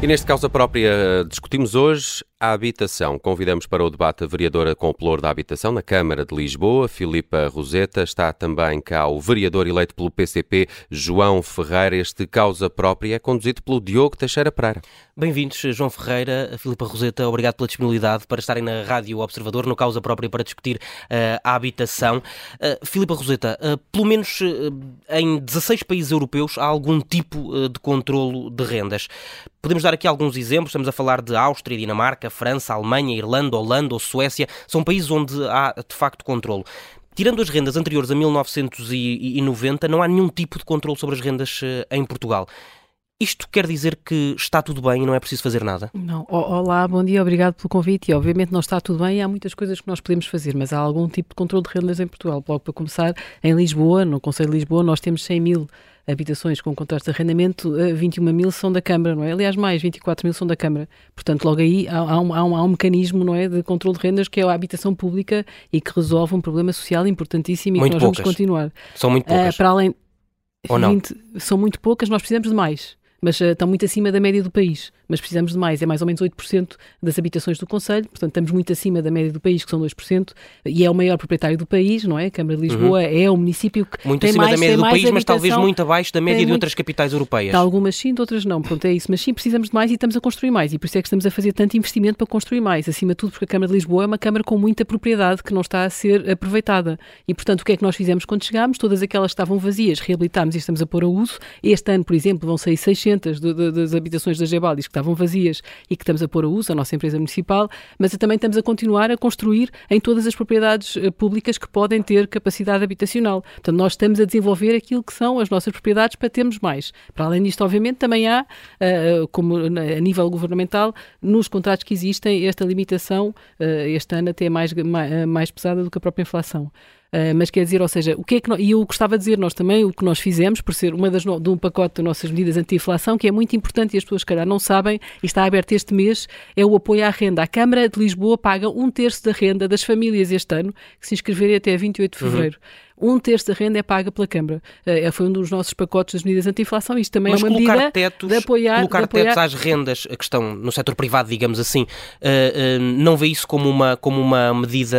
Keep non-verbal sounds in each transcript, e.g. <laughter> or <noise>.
E neste causa própria discutimos hoje a habitação. Convidamos para o debate a vereadora com o ploro da habitação na Câmara de Lisboa, Filipa Roseta. Está também cá o vereador eleito pelo PCP, João Ferreira. Este causa própria é conduzido pelo Diogo Teixeira Pereira. Bem-vindos, João Ferreira, Filipa Roseta. Obrigado pela disponibilidade para estarem na Rádio Observador, no causa própria, para discutir uh, a habitação. Uh, Filipa Roseta, uh, pelo menos em 16 países europeus há algum tipo de controlo de rendas. Podemos dar aqui alguns exemplos, estamos a falar de Áustria, Dinamarca, França, Alemanha, Irlanda, Holanda ou Suécia, são países onde há de facto controle. Tirando as rendas anteriores a 1990, não há nenhum tipo de controle sobre as rendas eh, em Portugal. Isto quer dizer que está tudo bem e não é preciso fazer nada? Não. Olá, bom dia, obrigado pelo convite. E obviamente não está tudo bem e há muitas coisas que nós podemos fazer, mas há algum tipo de controle de rendas em Portugal. Logo para começar, em Lisboa, no Conselho de Lisboa, nós temos 100 mil habitações com contratos de arrendamento, 21 eh, mil são da Câmara, não é? Aliás, mais 24 mil são da Câmara. Portanto, logo aí há, há, um, há, um, há um mecanismo, não é, de controle de rendas que é a habitação pública e que resolve um problema social importantíssimo e muito que nós poucas. vamos continuar. São muito poucas. Uh, para além... Ou 20, não? São muito poucas, nós precisamos de mais mas uh, estão muito acima da média do país. Mas precisamos de mais, é mais ou menos 8% das habitações do Conselho, portanto estamos muito acima da média do país, que são 2%, e é o maior proprietário do país, não é? A Câmara de Lisboa uhum. é o município que muito tem acima mais, da média do país, habitação, mas talvez muito abaixo da média de muito, outras capitais europeias. De algumas sim, de outras não, pronto, é isso. Mas sim, precisamos de mais e estamos a construir mais, e por isso é que estamos a fazer tanto investimento para construir mais, acima de tudo porque a Câmara de Lisboa é uma Câmara com muita propriedade que não está a ser aproveitada. E portanto, o que é que nós fizemos quando chegámos? Todas aquelas que estavam vazias, reabilitámos e estamos a pôr a uso. Este ano, por exemplo, vão sair 600 de, de, das habitações da Gebaldis que estavam vazias e que estamos a pôr a uso, a nossa empresa municipal, mas também estamos a continuar a construir em todas as propriedades uh, públicas que podem ter capacidade habitacional. Portanto, nós estamos a desenvolver aquilo que são as nossas propriedades para termos mais. Para além disto, obviamente, também há, uh, como a nível governamental, nos contratos que existem, esta limitação, este ano até mais, mais, mais pesada do que a própria inflação. Uh, mas quer dizer, ou seja, o que é que nós, e eu gostava de dizer, nós também, o que nós fizemos, por ser uma das de um pacote de nossas medidas anti-inflação, que é muito importante e as pessoas, se calhar, não sabem, e está aberto este mês, é o apoio à renda. A Câmara de Lisboa paga um terço da renda das famílias este ano, que se inscreverem até 28 de uhum. fevereiro. Uhum um terço da renda é paga pela Câmara. Uh, foi um dos nossos pacotes das medidas anti-inflação. Isto também Mas é uma medida tetos, de apoiar... Colocar de apoiar... tetos às rendas que estão no setor privado, digamos assim, uh, uh, não vê isso como uma, como uma medida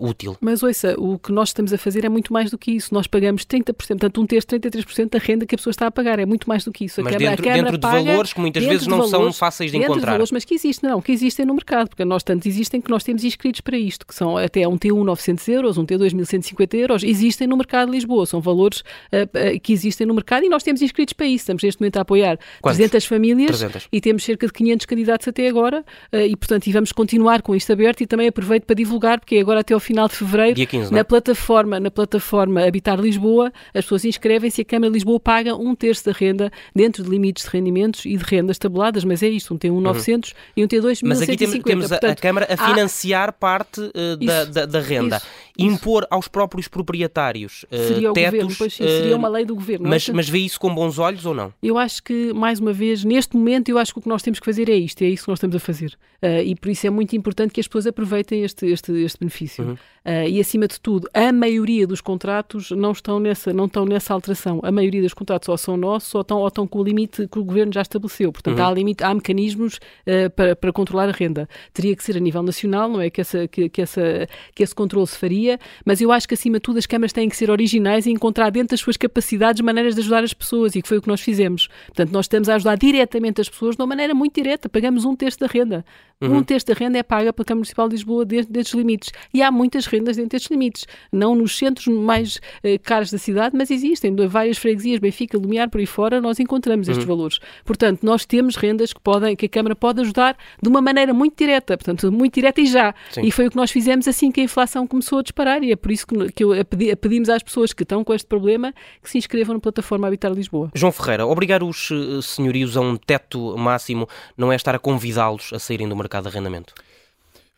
útil? Mas ouça, o que nós estamos a fazer é muito mais do que isso. Nós pagamos 30%, portanto um terço, 33% da renda que a pessoa está a pagar. É muito mais do que isso. A mas Câmara, dentro, dentro de valores que muitas vezes não valores, são fáceis de dentro encontrar. De valores, mas que existem, não, que existem no mercado, porque nós tantos existem que nós temos inscritos para isto, que são até um T1 900 euros, um T2 1150 euros, existem no mercado de Lisboa. São valores uh, uh, que existem no mercado e nós temos inscritos para isso. Estamos neste momento a apoiar Quantos? 300 famílias 300. e temos cerca de 500 candidatos até agora uh, e, portanto, e vamos continuar com isto aberto e também aproveito para divulgar, porque é agora até ao final de fevereiro, 15, na, plataforma, na plataforma Habitar Lisboa, as pessoas inscrevem-se e a Câmara de Lisboa paga um terço da renda dentro de limites de rendimentos e de rendas tabuladas, mas é isto, um T1 900 uhum. e um T2 Mas aqui temos, temos portanto, a, Câmara a financiar há... parte da, da, da, renda. Isso, Impor aos próprios proprietários uh, tetos governo, pois, sim, seria uma lei do governo. Mas, mas vê isso com bons olhos ou não? Eu acho que, mais uma vez, neste momento, eu acho que o que nós temos que fazer é isto, é isso que nós estamos a fazer. Uh, e por isso é muito importante que as pessoas aproveitem este, este, este benefício. Uhum. Uh, e, acima de tudo, a maioria dos contratos não estão, nessa, não estão nessa alteração. A maioria dos contratos ou são nossos ou estão, ou estão com o limite que o governo já estabeleceu. Portanto, uhum. há, limite, há mecanismos uh, para, para controlar a renda. Teria que ser a nível nacional, não é? Que, essa, que, que, essa, que esse controle se faria, mas eu acho que, acima de tudo, as câmaras têm que ser originais e encontrar dentro das suas capacidades maneiras de ajudar as pessoas e que foi o que nós fizemos. Portanto, nós estamos a ajudar diretamente as pessoas de uma maneira muito direta. Pagamos um terço da renda. Uhum. Um terço da renda é paga pela Câmara Municipal de Lisboa dentro destes limites. E há muitas rendas dentro destes limites. Não nos centros mais uh, caros da cidade, mas existem. Várias freguesias, Benfica, Lumiar, por aí fora, nós encontramos estes uhum. valores. Portanto, nós temos rendas que, podem, que a Câmara pode ajudar de uma maneira muito direta. Portanto, muito direta e já. Sim. E foi o que nós fizemos assim que a inflação começou a disparar. E é por isso que, que eu pedi, pedimos às pessoas que estão com este problema que se inscrevam na plataforma Habitar Lisboa. João Ferreira, obrigar os uh, senhorios a um teto máximo não é estar a convidá-los a saírem do mercado de arrendamento?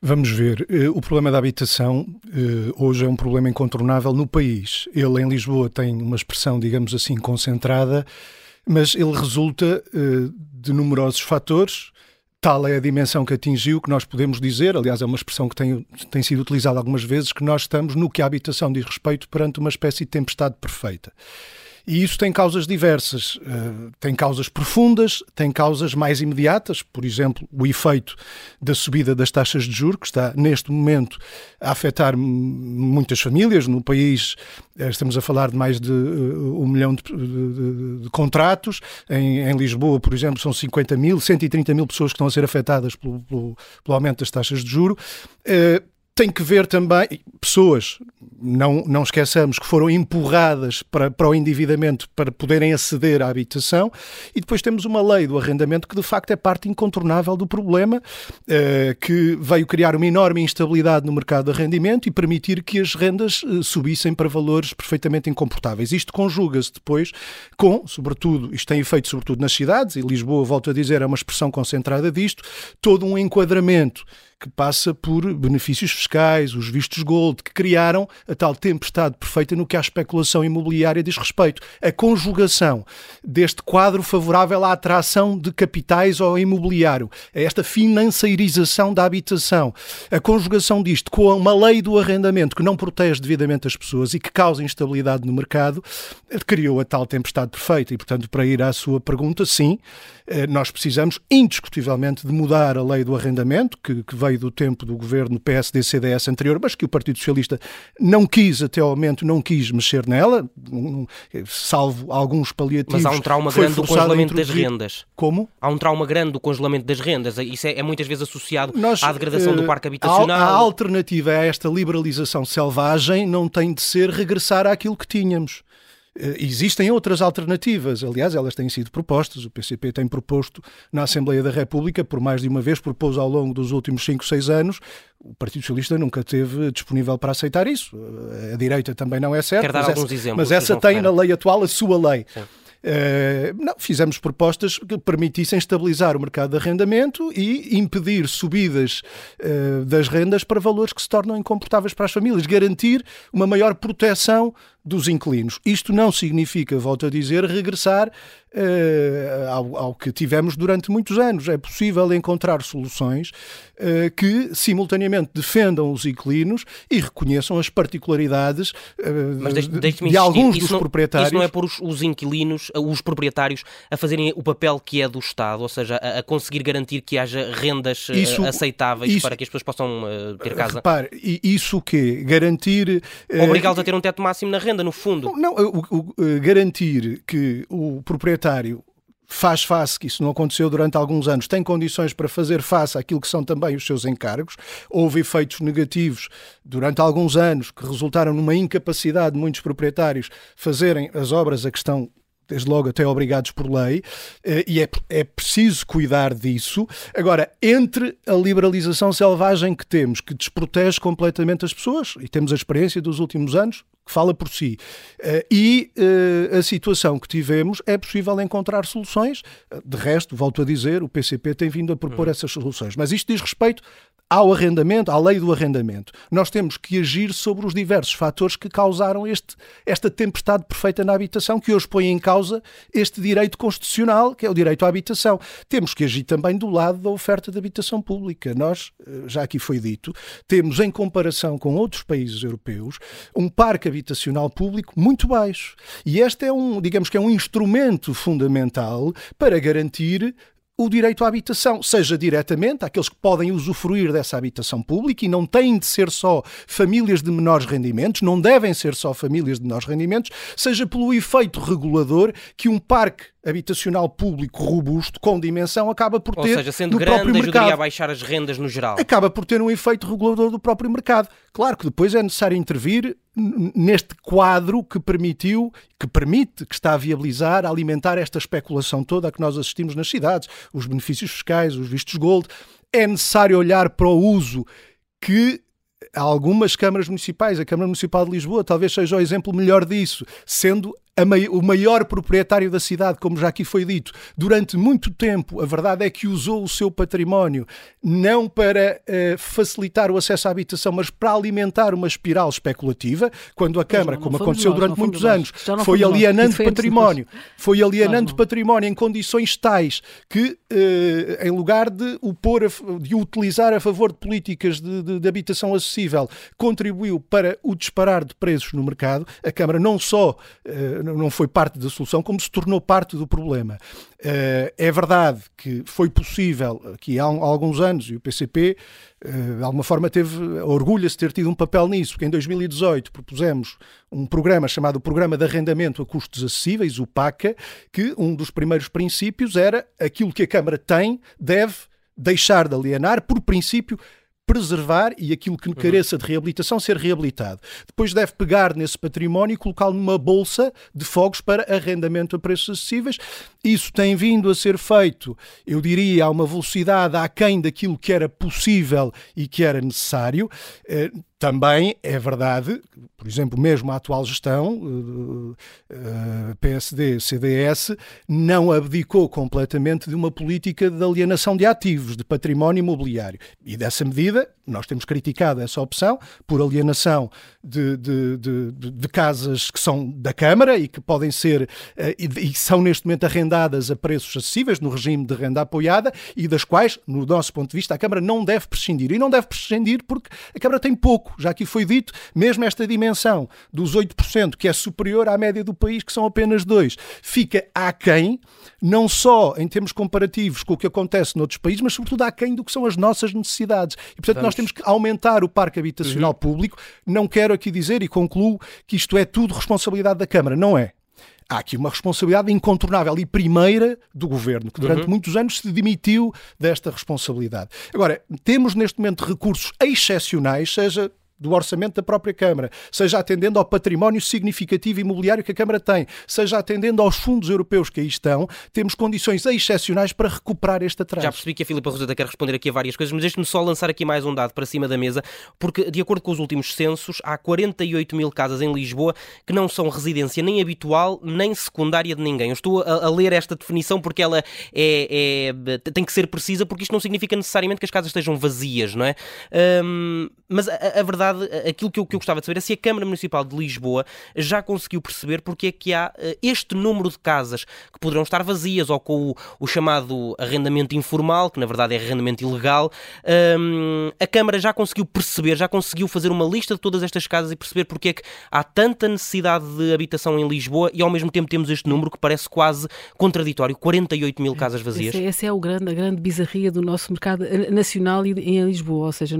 Vamos ver. Eh, o problema da habitação eh, hoje é um problema incontornável no país. Ele em Lisboa tem uma expressão, digamos assim, concentrada, mas ele resulta de numerosos fatores. Tal é a dimensão que atingiu que nós podemos dizer, aliás, é uma expressão que tem, tem sido utilizada algumas vezes, que nós estamos no que a habitação diz respeito perante uma espécie de tempestade perfeita. E isso tem causas diversas. Uh, tem causas profundas, tem causas mais imediatas, por exemplo, o efeito da subida das taxas de juros, que está neste momento a afetar muitas famílias no país. Uh, estamos a falar de mais de uh, um milhão de, de, de contratos. Em, em, Lisboa, por exemplo, são 50 mil, 130 mil pessoas que estão a ser afetadas pelo, pelo, pelo aumento das taxas de juro tem que ver também pessoas, não, não esqueçamos, que foram empurradas para, para o endividamento para poderem aceder à habitação, e depois temos uma lei do arrendamento que de facto é parte incontornável do problema, eh, que veio criar uma enorme instabilidade no mercado de arrendamento e permitir que as rendas eh, subissem para valores perfeitamente incomportáveis. Isto conjuga-se depois com, sobretudo, isto tem efeito sobretudo nas cidades, e Lisboa, volto a dizer, é uma expressão concentrada disto, todo um enquadramento que passa por benefícios fiscais, os vistos gold, que criaram a tal tempestade perfeita no que à especulação imobiliária diz respeito. A conjugação deste quadro favorável à atração de capitais ao imobiliário, a esta financeirização da habitação, a conjugação disto com uma lei do arrendamento que não protege devidamente as pessoas e que causa instabilidade no mercado, criou a tal tempestade perfeita. E, portanto, para ir à sua pergunta, sim, eh, nós precisamos indiscutivelmente de mudar a lei do arrendamento, que, que veio do tempo do governo PSD-CDS anterior, mas que o Partido Socialista não quis, até ao momento, não quis mexer nela, salvo alguns paliativos. Mas há um trauma grande do congelamento das rendas. Como? Há um trauma grande do congelamento das rendas. Isso é, é muitas vezes associado Nós, à degradação uh, do parque habitacional. A, a alternativa a esta liberalização selvagem não tem de ser regressar àquilo que tínhamos. Eh, existem outras alternativas, aliás, elas têm sido propostas. O PCP tem proposto na Assembleia da República, por mais de uma vez, propôs ao longo dos últimos 5, 6 anos. O Partido Socialista nunca teve disponível para aceitar isso. Eh, a direita também não é certo. Quer dar mas alguns essa, exemplos. Mas essa tem na lei atual a sua lei. Sim. Uh, não, fizemos propostas que permitissem estabilizar o mercado de arrendamento e impedir subidas uh, das rendas para valores que se tornam incomportáveis para as famílias, garantir uma maior proteção dos inquilinos. Isto não significa, volto a dizer, regressar uh, ao, ao, que tivemos durante muitos anos. É possível encontrar soluções uh, que simultaneamente defendam os inquilinos e reconheçam as particularidades uh, Mas deixe, deixe de alguns dos não, proprietários. Isso não é por os, os, inquilinos, os proprietários, a fazerem o papel que é do Estado, ou seja, a, a conseguir garantir que haja rendas isso, aceitáveis isso, para que as pessoas possam ter casa. Repare, isso o quê? Garantir... Obrigá-los a ter um teto máximo na renda no fundo. Não, o, o, eh, garantir que o proprietário faz face, que isso não aconteceu durante alguns anos, tem condições para fazer face àquilo que são também os seus encargos. Houve efeitos negativos durante alguns anos que resultaram numa incapacidade de muitos proprietários fazerem as obras a que estão desde logo até obrigados por lei, eh, e é, é preciso cuidar disso. Agora, entre a liberalização selvagem que temos, que desprotege completamente as pessoas, e temos a experiência dos últimos anos, que fala por si. Uh, e uh, a situação que tivemos é possível encontrar soluções. De resto, volto a dizer, o PCP tem vindo a propor uhum. essas soluções. Mas isto diz respeito ao arrendamento, à lei do arrendamento. Nós temos que agir sobre os diversos fatores que causaram este, esta tempestade perfeita na habitação, que hoje põe em causa este direito constitucional, que é o direito à habitação. Temos que agir também do lado da oferta de habitação pública. Nós, eh, já aqui foi dito, temos, em comparação com outros países europeus, um parque habitacional público muito baixo. E este é um, digamos que é um instrumento fundamental para garantir o direito à habitação, seja diretamente àqueles que podem usufruir dessa habitação pública e não têm de ser só famílias de menores rendimentos, não devem ser só famílias de menores rendimentos, seja pelo efeito regulador que um parque habitacional público robusto, com dimensão, acaba por ter. Ou seja, sendo grande, ajudaria mercado. a baixar as rendas no geral. Acaba por ter um efeito regulador do próprio mercado. Claro que depois é necessário intervir neste quadro que permitiu, que permite, que está a viabilizar, a alimentar esta especulação toda a que nós assistimos nas cidades, os benefícios fiscais, os vistos gold. É necessário olhar para o uso que algumas câmaras municipais, a Câmara Municipal de Lisboa talvez seja o exemplo melhor disso, sendo Mai o maior proprietário da cidade, como já aqui foi dito, durante muito tempo, a verdade é que usou o seu património não para uh, facilitar o acesso à habitação, mas para alimentar uma espiral especulativa, quando a Câmara, como aconteceu nós, durante muitos anos, foi alienando património, foi alienando património em condições tais que, uh, em lugar de o pôr, a, de o utilizar a favor de políticas de, de, de habitação acessível, contribuiu para o disparar de preços no mercado, a Câmara não só uh, não foi parte da solução, como se tornou parte do problema. É verdade que foi possível, aqui há alguns anos, e o PCP de alguma forma teve, orgulha-se de ter tido um papel nisso, porque em 2018 propusemos um programa chamado Programa de Arrendamento a Custos Acessíveis, o PACA, que um dos primeiros princípios era aquilo que a Câmara tem, deve deixar de alienar, por princípio, preservar e aquilo que careça de reabilitação ser reabilitado. Depois deve pegar nesse património e colocá-lo numa bolsa de fogos para arrendamento a preços acessíveis. Isso tem vindo a ser feito, eu diria, a uma velocidade aquém daquilo que era possível e que era necessário. Eh, também é verdade, por exemplo, mesmo a atual gestão, uh, uh, PSD, CDS, não abdicou completamente de uma política de alienação de ativos, de património imobiliário. E dessa medida, nós temos criticado essa opção por alienação de, de, de, de casas que são da Câmara e que podem ser uh, e, são neste momento arrendadas a preços acessíveis no regime de renda apoiada e das quais, no nosso ponto de vista, a Câmara não deve prescindir. E não deve prescindir porque a Câmara tem pouco já aqui foi dito, mesmo esta dimensão dos 8%, que é superior à média do país, que são apenas 2%, fica aquém, não só em termos comparativos com o que acontece noutros países, mas sobretudo aquém do que são as nossas necessidades. E, portanto, Vamos. nós temos que aumentar o parque habitacional uhum. público. Não quero aqui dizer, e concluo, que isto é tudo responsabilidade da Câmara. Não é há aqui uma responsabilidade incontornável e primeira do governo, que durante uhum. muitos anos se demitiu desta responsabilidade. Agora, temos neste momento recursos excepcionais, seja do orçamento da própria Câmara, seja atendendo ao património significativo imobiliário que a Câmara tem, seja atendendo aos fundos europeus que aí estão, temos condições excepcionais para recuperar este atraso. Já percebi que a Filipa Roseta quer responder aqui a várias coisas, mas deixe-me só lançar aqui mais um dado para cima da mesa, porque de acordo com os últimos censos, há 48 mil casas em Lisboa que não são residência nem habitual nem secundária de ninguém. Eu estou a, a ler esta definição porque ela é, é, tem que ser precisa, porque isto não significa necessariamente que as casas estejam vazias, não é? Hum, mas a, a verdade verdade, aquilo que eu, que eu gostava de saber é se a Câmara Municipal de Lisboa já conseguiu perceber porque é que há eh, este número de casas que poderão estar vazias ou com o, o chamado arrendamento informal, que na verdade é arrendamento ilegal. Um, a Câmara já conseguiu perceber, já conseguiu fazer uma lista de todas estas casas e perceber porque é que há tanta necessidade de habitação em Lisboa e ao mesmo tempo temos este número que parece quase contraditório, 48 mil casas vazias. Essa é o grande, a grande bizarria do nosso mercado eh, nacional e em Lisboa, ou seja,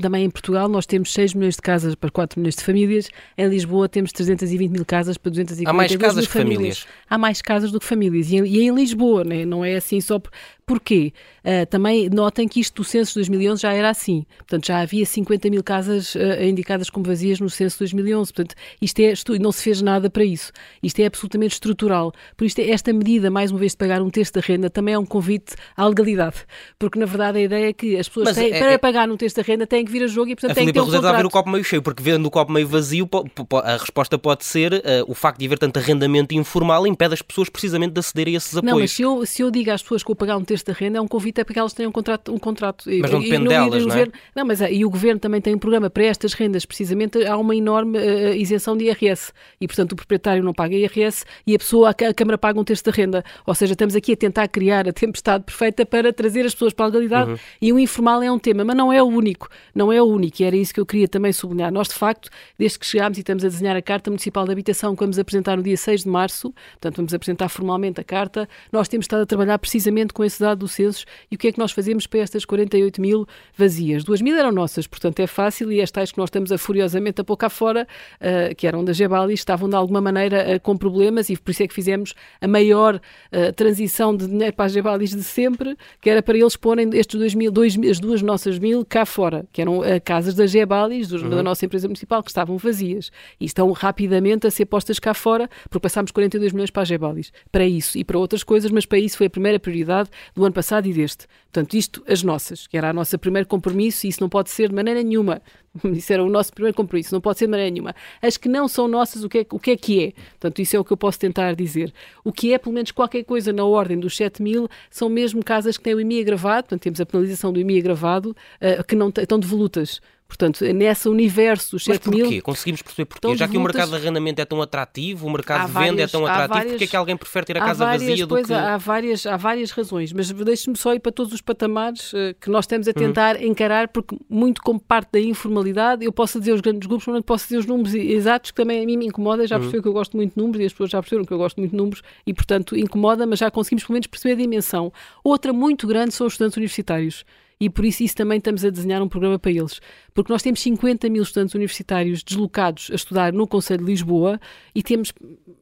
também em Portugal nós temos 6 milhões de casas para 4 milhões de famílias. Em Lisboa temos 320 mil casas para 240 Há mais casas que famílias. famílias. Há mais casas do que famílias. E em, e em Lisboa, né? não é assim só por, Porquê? Uh, também notem que isto do censo de 2011 já era assim. Portanto, já havia 50 mil casas uh, indicadas como vazias no censo de 2011. Portanto, isto é, não se fez nada para isso. Isto é absolutamente estrutural. Por isto, esta medida, mais uma vez, de pagar um terço da renda, também é um convite à legalidade. Porque, na verdade, a ideia é que as pessoas, têm, é, para é... pagar um terço da renda, têm que vir a jogo e, portanto, têm que ter um. A ver o copo meio cheio, porque vendo o copo meio vazio, a resposta pode ser uh, o facto de haver tanto arrendamento informal impede as pessoas precisamente de aceder a esses apoios. Não, mas se eu, se eu digo às pessoas que vou pagar um terço da renda, é um convite até porque elas têm um contrato. Um contrato mas não depende delas, não é? Não, mas e o Governo também tem um programa para estas rendas, precisamente há uma enorme uh, isenção de IRS e, portanto, o proprietário não paga IRS e a pessoa, a, a Câmara paga um terço da renda. Ou seja, estamos aqui a tentar criar a tempestade perfeita para trazer as pessoas para a legalidade uhum. e o informal é um tema, mas não é o único. Não é o único e era isso que eu queria também sublinhar. Nós, de facto, desde que chegámos e estamos a desenhar a Carta Municipal de Habitação, que vamos apresentar no dia 6 de março, portanto, vamos apresentar formalmente a Carta, nós temos estado a trabalhar precisamente com esse dado do censo e o que é que nós fazemos para estas 48 mil vazias. 2 mil eram nossas, portanto é fácil, e as tais que nós estamos a furiosamente a pôr cá fora, uh, que eram da Gebali, estavam de alguma maneira uh, com problemas e por isso é que fizemos a maior uh, transição de dinheiro para as Gebalis de sempre, que era para eles porem estes 2 mil, as duas nossas mil cá fora, que eram casas Gebalis, uhum. da nossa empresa municipal, que estavam vazias e estão rapidamente a ser postas cá fora, porque passámos 42 milhões para as Gebalis, para isso e para outras coisas, mas para isso foi a primeira prioridade do ano passado e deste. Portanto, isto, as nossas, que era o nosso primeiro compromisso, e isso não pode ser de maneira nenhuma. <laughs> Isso era o nosso primeiro compromisso, não pode ser de maneira nenhuma. As que não são nossas, o que, é, o que é que é? Portanto, isso é o que eu posso tentar dizer. O que é, pelo menos, qualquer coisa na ordem dos 7 mil, são mesmo casas que têm o IMI agravado, portanto, temos a penalização do IMI agravado, uh, que não estão devolutas Portanto, nesse universo dos 7 mil... Mas porquê? Conseguimos perceber porquê? Já que o mercado de arrendamento é tão atrativo, o mercado de venda é tão atrativo, várias, porquê é que alguém prefere ter a casa várias, vazia do que... Há várias, há várias razões, mas deixe-me só ir para todos os patamares uh, que nós estamos a uhum. tentar uhum. encarar, porque muito como parte da informalidade, eu posso dizer os grandes grupos, mas não posso dizer os números exatos, que também a mim me incomoda, já uhum. percebeu que eu gosto muito de números e as pessoas já perceberam que eu gosto muito de números e, portanto, incomoda, mas já conseguimos pelo menos perceber a dimensão. Outra muito grande são os estudantes universitários e por isso isso também estamos a desenhar um programa para eles. Porque nós temos 50 mil estudantes universitários deslocados a estudar no Conselho de Lisboa e temos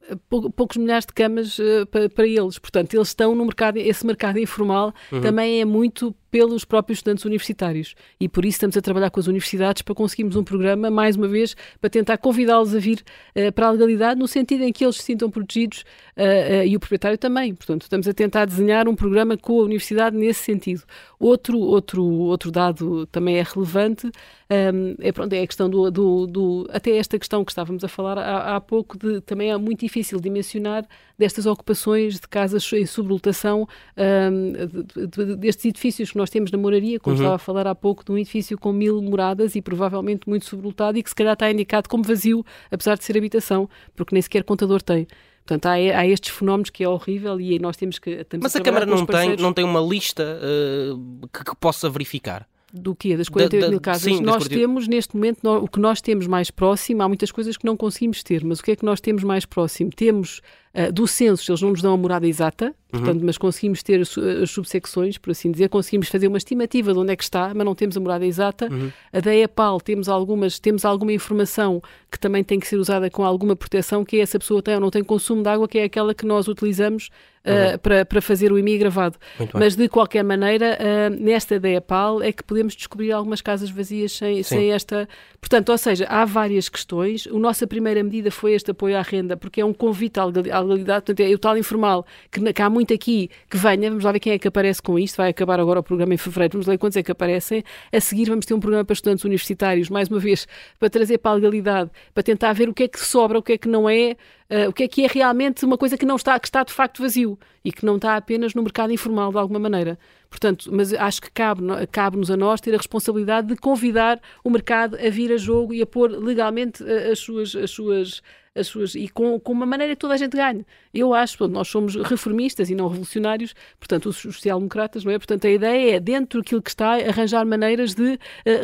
eh, poucos milhares de camas uh, para, para, eles. Portanto, eles estão no mercado, esse mercado informal uhum. também é muito pelos próprios estudantes universitários. E por isso estamos a trabalhar com as universidades para conseguirmos um programa, mais uma vez, para tentar convidá-los a vir uh, para a legalidade, no sentido em que eles se sintam protegidos uh, uh, e o proprietário também. Portanto, estamos a tentar desenhar um programa com a universidade nesse sentido. Outro, outro, outro dado também é relevante um, é, pronto, é a questão do, do, do, Até esta questão que estávamos a falar há, há pouco, de, também é muito difícil dimensionar destas ocupações de casas em sublotação, um, de, de, destes edifícios nós temos na moraria, como uhum. estava a falar há pouco, de um edifício com mil moradas e provavelmente muito sublotado e que se calhar está indicado como vazio, apesar de ser habitação, porque nem sequer contador tem. Portanto, há, há, estes fenómenos que é horrível e nós temos que. Mas a, Câmara não tem, não tem uma lista uh, que, que, possa verificar? do quê? Das 48 da, da, mil casas? Sim, nós 40... temos, neste momento, nós, o que nós temos mais próximo, há muitas coisas que não conseguimos ter, mas o que é que nós temos mais próximo? Temos uh, do censo, eles não nos dão a morada exata, uhum. portanto, mas conseguimos ter as, as, subsecções, por assim dizer, conseguimos fazer uma estimativa de onde é que está, mas não temos a morada exata. Uhum. A da EPAL temos, algumas, temos alguma informação que também tem que ser usada com alguma proteção, que é essa pessoa tem ou não tem consumo de água, que é aquela que nós utilizamos uh, uhum. para, para fazer o IMI gravado. Mas, de qualquer maneira, uh, nesta da EPAL é que podemos descobrir algumas casas vazias sem, sem esta... Portanto, ou seja, há várias questões. A nossa primeira medida foi este apoio à renda, porque é um convite à legalidade, portanto, é o tal informal, que, que, há muito aqui que venha, vamos lá ver quem é que aparece com isto, vai acabar agora o programa em fevereiro, vamos ver quantos é que aparecem. A seguir vamos ter um programa para estudantes universitários, mais uma vez, para trazer para a legalidade, para tentar ver o que é que sobra, o que é que não é, uh, o que é que é realmente uma coisa que não está, que está de facto vazio e que não está apenas no mercado informal de alguma maneira. Portanto, mas acho que cabe-nos cabe a nós ter a responsabilidade de convidar o mercado a vir a jogo e a pôr legalmente eh, as suas, as suas as suas e com, com uma maneira que toda a gente ganhe. Eu acho, nós somos reformistas e não revolucionários, portanto, os social-democratas, não é? Portanto, a ideia é, dentro daquilo que está, arranjar maneiras de uh,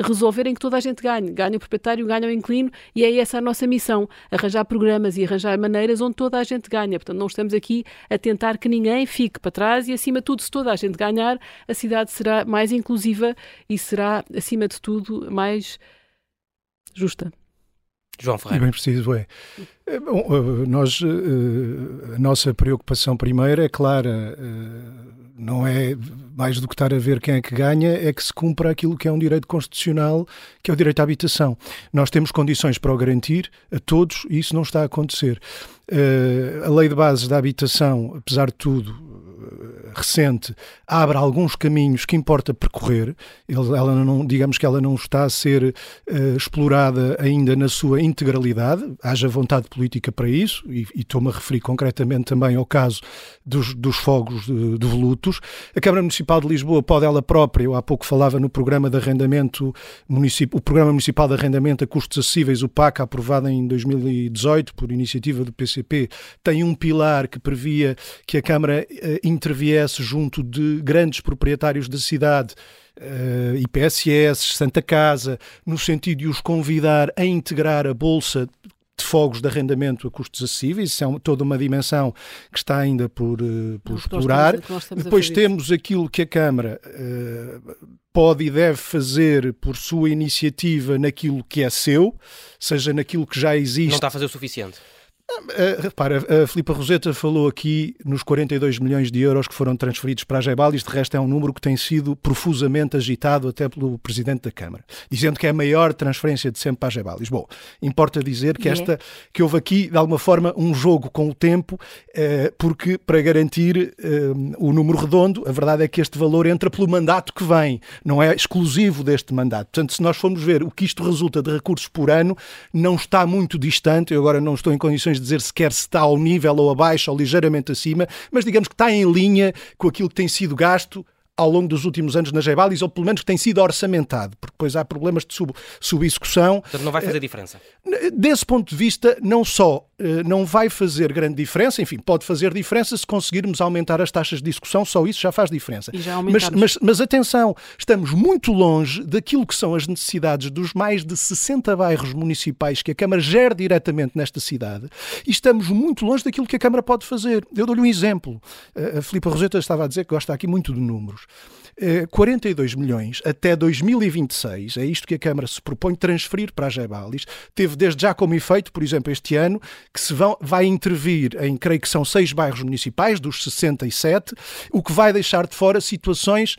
resolverem que toda a gente ganhe. Ganha o proprietário, ganha o inclino, e é essa a nossa missão, arranjar programas e arranjar maneiras onde toda a gente ganha. Portanto, não estamos aqui a tentar que ninguém fique para trás e, acima de tudo, se toda a gente ganhar, a cidade será mais inclusiva e será, acima de tudo, mais justa. João Ferreira. Bem preciso é. é bom, eh, nós, eh, a nossa preocupação primeira é clara, eh, não é mais do que estar a ver quem é que ganha, é que se cumpra aquilo que é um direito constitucional, que é o direito à habitação. Nós temos condições para o garantir a todos e isso não está a acontecer. A lei de bases da habitação, apesar de tudo, recente abre alguns caminhos que importa percorrer. Ela não, digamos que ela não está a ser uh, explorada ainda na sua integralidade. Haja vontade política para isso e, estou-me a referir concretamente também ao caso dos, dos fogos de, de, volutos. A Câmara Municipal de Lisboa pode ela própria, eu há pouco falava no programa de arrendamento municipal, o Programa Municipal de Arrendamento a Custos Acessíveis, o PAC, aprovado em 2018 por iniciativa do PCP, tem um pilar que previa que a Câmara uh, interviesse junto de grandes proprietários da cidade uh, IPSS, Santa Casa, no sentido de os convidar a integrar a Bolsa de fogos de arrendamento a custos acessíveis, isso é toda uma dimensão que está ainda por, uh, por explorar. Depois temos aquilo que a Câmara uh, pode e deve fazer por sua iniciativa naquilo que é seu, seja naquilo que já existe. Não está a fazer o suficiente. Uh, repara, a Filipa Roseta falou aqui nos 42 milhões de euros que foram transferidos para a Gebal. Isto, de resto, é um número que tem sido profusamente agitado até pelo Presidente da Câmara, dizendo que é a maior transferência de sempre para a Gebalis. Bom, importa dizer que, esta, que houve aqui, de alguma forma, um jogo com o tempo, uh, porque para garantir uh, o número redondo, a verdade é que este valor entra pelo mandato que vem, não é exclusivo deste mandato. Portanto, se nós formos ver o que isto resulta de recursos por ano, não está muito distante. Eu agora não estou em condições de dizer sequer se está ao nível ou abaixo ou ligeiramente acima, mas digamos que está em linha com aquilo que tem sido gasto ao longo dos últimos anos na Gebalis, ou pelo menos que tem sido orçamentado, porque depois há problemas de sub, subexecução. Portanto, não vai fazer diferença. Desse ponto de vista, não só eh, não vai fazer grande diferença, enfim, pode fazer diferença se conseguirmos aumentar as taxas de discussão, só isso já faz diferença. mas, mas, mas atenção, estamos muito longe daquilo que são as necessidades dos mais de 60 bairros municipais que a Câmara gera diretamente nesta cidade e estamos muito longe daquilo que a Câmara pode fazer. Eu dou-lhe um exemplo. A Filipe Roseta estava a dizer que gosta aqui muito de números. 42 eh, milhões até 2026, é isto que a Câmara se propõe transferir para a Gebalis. Teve desde já como efeito, por exemplo, este ano, que se vão, vai intervir em, creio que são seis bairros municipais, dos 67, o que vai deixar de fora situações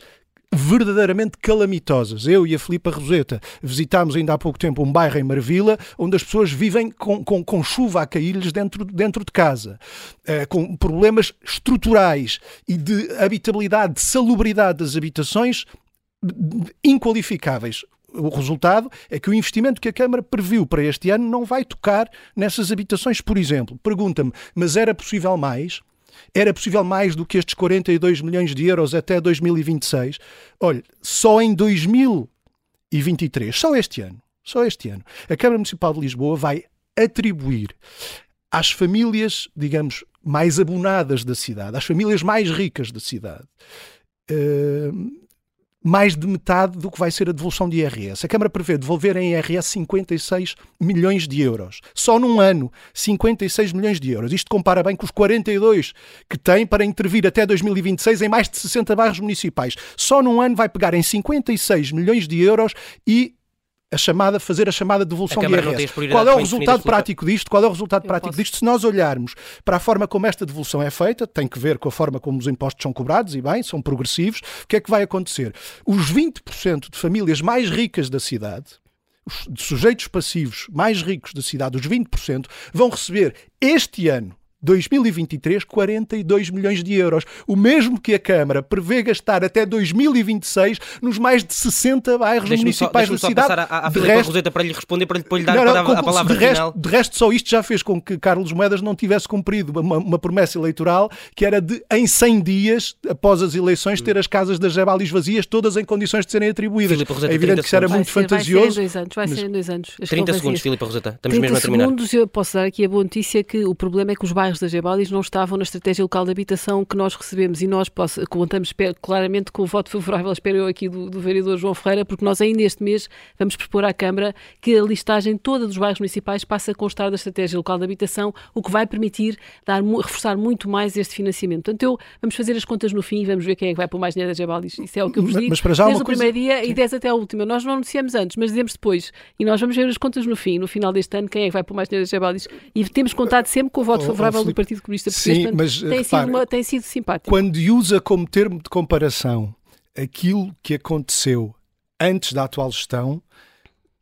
verdadeiramente calamitosas. Eu e a Filipa Roseta visitámos ainda há pouco tempo um bairro em Marvila, onde as pessoas vivem com, com, com chuva a cair-lhes dentro, dentro de casa, uh, com problemas estruturais e de habitabilidade, de salubridade das habitações inqualificáveis. O resultado é que o investimento que a Câmara previu para este ano não vai tocar nessas habitações, por exemplo. Pergunta-me, mas era possível mais? Era possível mais do que estes 42 milhões de euros até 2026? Olha, só em 2023, só este ano, só este ano, a Câmara Municipal de Lisboa vai atribuir às famílias, digamos, mais abonadas da cidade, às famílias mais ricas da cidade, uh, mais de metade do que vai ser a devolução de IRS. A Câmara prevê devolver em IRS 56 milhões de euros. Só num ano, 56 milhões de euros. Isto compara bem com os 42 que tem para intervir até 2026 em mais de 60 bairros municipais. Só num ano vai pegar em 56 milhões de euros e a chamada, fazer a chamada devolução de IRS. Qual é o resultado prático disto? Qual é o resultado Eu prático posso. disto? Se nós olharmos para a forma como esta devolução é feita, tem que ver com a forma como os impostos são cobrados, e bem, são progressivos, o que é que vai acontecer? Os 20% de famílias mais ricas da cidade, os sujeitos passivos mais ricos da cidade, os 20%, vão receber este ano 2023, 42 milhões de euros. O mesmo que a Câmara prevê gastar até 2026 nos mais de 60 bairros municipais da cidade. Passar à, à de resto, Roseta para lhe responder, para lhe, para lhe dar não, não, a, a palavra de resto, de resto, só isto já fez com que Carlos Moedas não tivesse cumprido uma, uma promessa eleitoral que era de, em 100 dias, após as eleições, ter as casas das Jabalis vazias, todas em condições de serem atribuídas. Roseta, é evidente que isso era muito ser, fantasioso. Vai ser em dois anos. Vai ser em dois anos 30 segundos, Filipe Roseta. Estamos mesmo a terminar. segundos, eu posso dar aqui a boa notícia que o problema é que os bairros bairros da Gebalis não estavam na estratégia local de habitação que nós recebemos e nós contamos claramente com o voto favorável, espero eu aqui, do, do vereador João Ferreira, porque nós ainda este mês vamos propor à Câmara que a listagem toda dos bairros municipais passe a constar da estratégia local de habitação, o que vai permitir dar, reforçar muito mais este financiamento. Portanto, eu, vamos fazer as contas no fim e vamos ver quem é que vai pôr mais dinheiro da Gebalis. Isso é o que eu vos digo. Mas para já desde o coisa... primeiro dia e desde até a última. Nós não anunciamos antes, mas dizemos depois. E nós vamos ver as contas no fim, no final deste ano, quem é que vai pôr mais dinheiro da Gebalis. E temos contado sempre com o voto favorável do Partido Comunista Sim, mas tem, repare, sido uma, tem sido simpático. Quando usa como termo de comparação aquilo que aconteceu antes da atual gestão,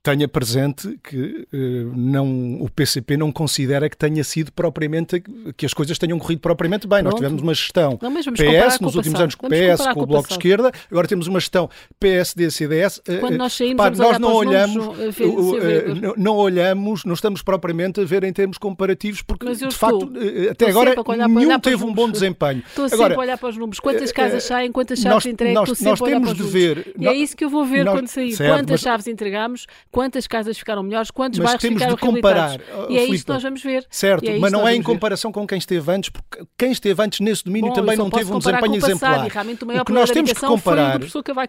tenha presente que uh, não, o PCP não considera que tenha sido propriamente que as coisas tenham corrido propriamente bem. Pronto. Nós tivemos uma gestão não, PS nos últimos anos com o PS, com o Bloco de Esquerda, agora temos uma gestão PSD, CDS. Eh, Quando nós saímos, pá, nós não olhamos, números, uh, não, não, olhamos, não estamos propriamente a ver em termos comparativos, porque de facto até agora nenhum teve um bom desempenho. Estou agora, sempre a olhar para os números. Quantas casas saem, quantas chaves entregam, estou sempre a olhar para os números. E é isso que eu vou ver quando sair. Quantas chaves entregamos, quantas casas ficaram melhores, quantos mas bairros temos ficaram de comparar, oh, e é Filipe, isso que nós vamos ver. Certo, é mas não é em comparação ver. com quem esteve antes, porque quem esteve antes nesse domínio Bom, também não teve um desempenho exemplar. o que nós temos que comparar,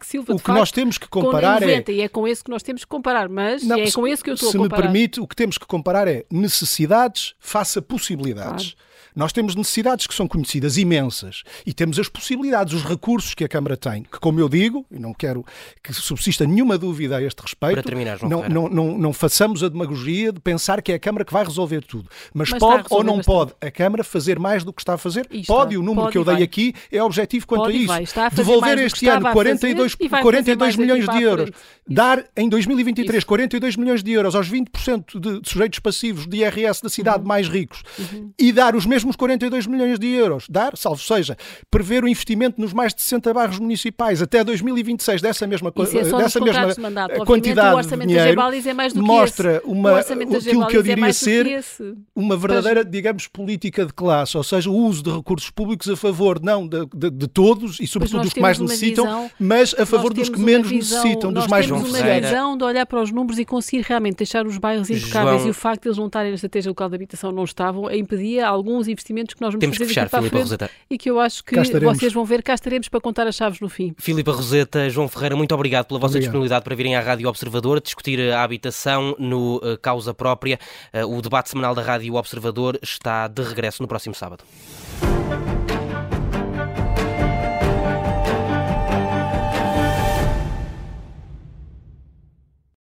Silva, o que nós temos que comparar é e é com esse que nós temos que comparar, mas não, é com esse que eu estou a comparar. Se me permite, o que temos que comparar é necessidades faça possibilidades. Claro. Nós temos necessidades que são conhecidas imensas e temos as possibilidades, os recursos que a Câmara tem, que, como eu digo, e não quero que subsista nenhuma dúvida a este respeito, terminar, não, não, não, não, façamos a demagogia de pensar que é a Câmara que vai resolver tudo. Mas, Mas pode ou não pode. A Câmara fazer mais do que está a fazer? pode, e o número pode que eu dei aqui é objetivo quanto pode a isso. A Devolver este ano 42, 42 milhões de euros, dar em 2023 isso. 42 milhões de euros aos 20% de sujeitos passivos de IRS da cidade uhum. mais ricos uhum. e dar os mesmos mesmo os 42 milhões de euros, dar, salvo seja, prever o investimento nos mais de 60 bairros municipais até 2026 dessa mesma, Isso é só dessa mesma de mandato. quantidade de dinheiro, é mais do mostra que uma, aquilo que eu diria é ser uma verdadeira, pois... digamos, política de classe, ou seja, o uso de recursos públicos a favor, não de, de, de todos e sobretudo dos que mais necessitam, visão, mas a favor dos que menos visão, necessitam, dos mais temos uma visão de olhar para os números e conseguir realmente deixar os bairros impecáveis João... e o facto de eles não estarem na estratégia local de habitação não estavam, impedia alguns investimentos que nós vamos Temos fazer que fechar, para Filipe Roseta. e que eu acho que vocês vão ver, cá estaremos para contar as chaves no fim. Filipe Roseta, João Ferreira, muito obrigado pela vossa obrigado. disponibilidade para virem à Rádio Observador discutir a habitação no uh, Causa Própria. Uh, o debate semanal da Rádio Observador está de regresso no próximo sábado.